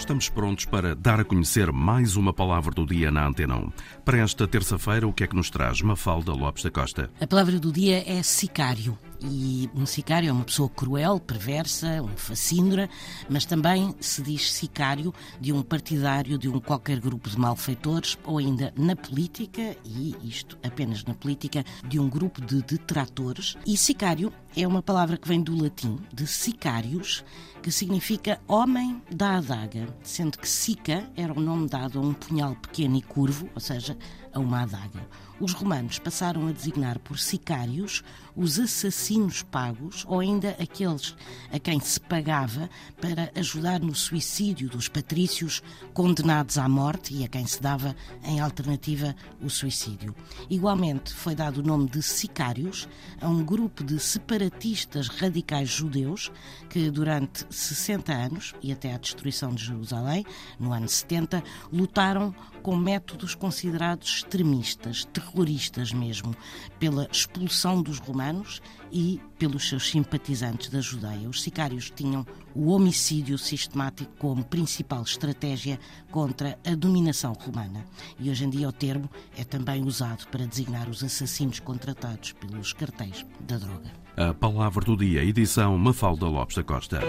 estamos prontos para dar a conhecer mais uma palavra do dia na Antena 1. Para esta terça-feira, o que é que nos traz Mafalda Lopes da Costa? A palavra do dia é sicário. E um sicário é uma pessoa cruel, perversa, um facíndora, mas também se diz sicário de um partidário de um qualquer grupo de malfeitores ou ainda na política, e isto apenas na política, de um grupo de detratores. E sicário é uma palavra que vem do latim, de sicários, que significa homem da adaga, sendo que sica era o nome dado a um punhal pequeno e curvo, ou seja, a uma adaga. Os romanos passaram a designar por sicários os assassinos pagos ou ainda aqueles a quem se pagava para ajudar no suicídio dos patrícios condenados à morte e a quem se dava em alternativa o suicídio. Igualmente foi dado o nome de sicários a um grupo de separatistas radicais judeus que durante 60 anos e até à destruição de Jerusalém, no ano 70, lutaram com métodos considerados extremistas, terroristas mesmo, pela expulsão dos romanos e pelos seus simpatizantes da Judeia. Os sicários tinham o homicídio sistemático como principal estratégia contra a dominação romana. E hoje em dia o termo é também usado para designar os assassinos contratados pelos cartéis da droga. A palavra do dia, edição Mafalda Lopes da Costa.